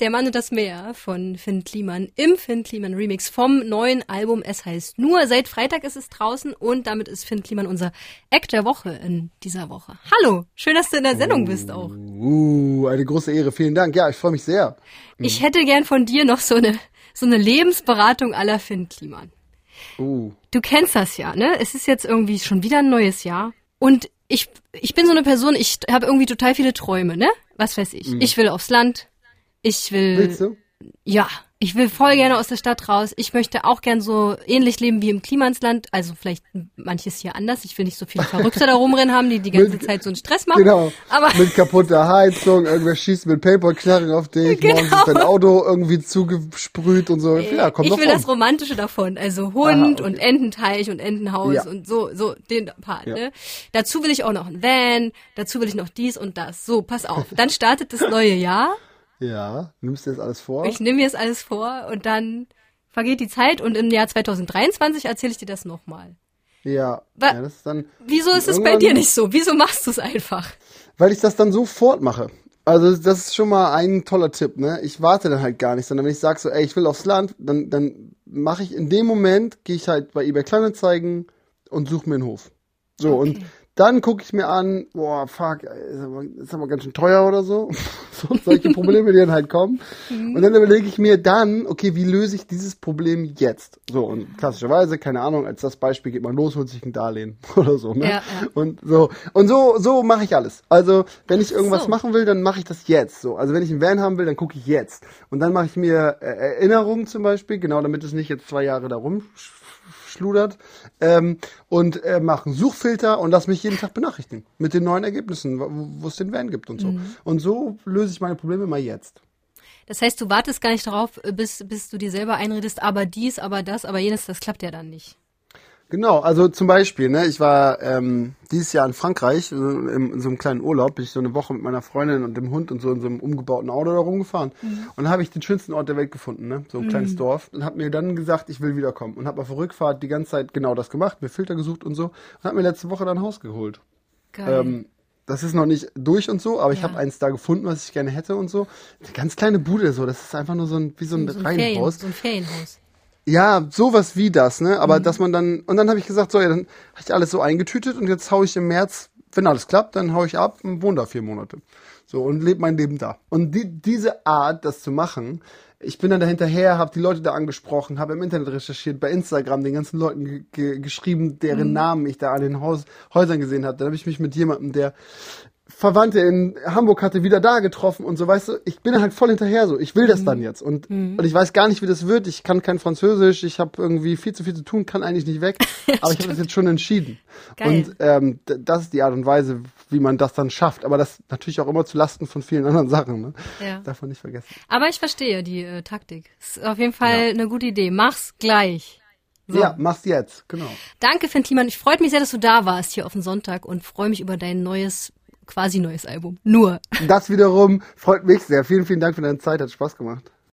Der Mann und das Meer von Finn Kliman im Finn Kliman Remix vom neuen Album Es heißt nur. Seit Freitag ist es draußen und damit ist Finn Kliman unser Act der Woche in dieser Woche. Hallo, schön, dass du in der Sendung bist auch. Uh, eine große Ehre. Vielen Dank. Ja, ich freue mich sehr. Ich hätte gern von dir noch so eine, so eine Lebensberatung aller Finn Kliman. Uh. Du kennst das ja, ne? Es ist jetzt irgendwie schon wieder ein neues Jahr und ich, ich bin so eine Person, ich habe irgendwie total viele Träume, ne? Was weiß ich. Ich will aufs Land. Ich will. Willst du? Ja, ich will voll gerne aus der Stadt raus. Ich möchte auch gern so ähnlich leben wie im Klimansland. Also vielleicht manches hier anders. Ich will nicht so viele Verrückte da rumrennen haben, die die ganze Zeit so einen Stress machen. Genau. Aber Mit kaputter Heizung, irgendwer schießt mit Paperknarren auf dich, Genau. morgens ist dein Auto irgendwie zugesprüht und so. Ja, komm ich will um. das Romantische davon. Also Hund Aha, okay. und Ententeich und Entenhaus Ja. und so, so den Part. Ja. Ne? Dazu will ich auch noch ein Van. Dazu will ich noch dies und das. So, pass auf. Dann startet das neue Jahr. Ja, nimmst du das alles vor? Ich nehme mir das alles vor und dann vergeht die Zeit und im Jahr 2023 erzähle ich dir das nochmal. ja. Ja, das ist dann, Wieso ist es bei dir nicht so? Wieso machst du es einfach? weil ich das dann sofort mache. Also das ist schon mal ein toller Tipp, ne? Ich warte dann halt gar nicht, sondern wenn ich sage so, ey, ich will aufs Land, dann, dann mache ich in dem Moment, gehe ich halt bei eBay Kleinanzeigen und suche mir einen Hof. So, und dann gucke ich mir an, boah, fuck, ist aber, ist aber ganz schön teuer oder so. so solche Probleme, die dann halt kommen. Und dann überlege ich mir dann, okay, wie löse ich dieses Problem jetzt? So, und klassischerweise, keine Ahnung, als das Beispiel geht man los, holt sich ein Darlehen oder so, ne? Ja, ja. Und so, und so, so mache ich alles. Also, wenn ich irgendwas So. machen will, dann mache ich das jetzt. So, also wenn ich einen Van haben will, dann gucke ich jetzt. Und dann mache ich mir äh, Erinnerungen zum Beispiel, genau, damit es nicht jetzt zwei Jahre da rumschludert. Ähm, und äh, mache einen Suchfilter und lass mich jeden Tag benachrichtigen mit den neuen Ergebnissen, wo es den Van gibt und so. Mhm. Und so löse ich meine Probleme mal jetzt. Das heißt, du wartest gar nicht darauf, bis, bis du dir selber einredest, aber dies, aber das, aber jenes, das klappt ja dann nicht. Genau, also zum Beispiel, ne, ich war ähm, dieses Jahr in Frankreich, äh, in, in so einem kleinen Urlaub, bin ich so eine Woche mit meiner Freundin und dem Hund und so in so einem umgebauten Auto da rumgefahren. Und da habe ich den schönsten Ort der Welt gefunden, ne, so ein kleines Dorf. Und habe mir dann gesagt, ich will wiederkommen. Und habe auf der Rückfahrt die ganze Zeit genau das gemacht, mir Filter gesucht und so. Und habe mir letzte Woche dann ein Haus geholt. Geil. Ähm, das ist noch nicht durch und so, aber ich Ja. habe eins da gefunden, was ich gerne hätte und so. Eine ganz kleine Bude so, das ist einfach nur so ein wie so ein, so, ein Ferien, Reihenhaus. so ein Ferienhaus. Ja, sowas wie das, ne? Mhm. Aber dass man dann, und dann habe ich gesagt, so, ja, dann habe ich alles so eingetütet und jetzt hau ich im März, wenn alles klappt, dann hau ich ab und wohne da vier Monate. So, und lebe mein Leben da. Und die, diese Art, das zu machen, ich bin dann dahinterher, habe die Leute da angesprochen, habe im Internet recherchiert, bei Instagram den ganzen Leuten ge ge geschrieben, deren Mhm. Namen ich da an den Haus Häusern gesehen habe. Dann habe ich mich mit jemandem, der Verwandte in Hamburg hatte, wieder da getroffen und so, weißt du, ich bin halt voll hinterher so. Ich will das Mhm. dann jetzt und, und ich weiß gar nicht, wie das wird. Ich kann kein Französisch, ich habe irgendwie viel zu viel zu tun, kann eigentlich nicht weg, aber ich habe das jetzt schon entschieden. Geil. Und ähm, das ist die Art und Weise, wie man das dann schafft. Aber das natürlich auch immer zu Lasten von vielen anderen Sachen. Ne? Ja. Darf man nicht vergessen. Aber ich verstehe die äh, Taktik. Ist auf jeden Fall eine gute Idee. Mach's gleich. So. Ja, mach's jetzt, genau. Danke, Finn Kliman. Ich freut mich sehr, dass du da warst hier auf den Sonntag und freue mich über dein neues, quasi neues Album. Nur. Das wiederum freut mich sehr. Vielen, vielen Dank für deine Zeit, hat Spaß gemacht.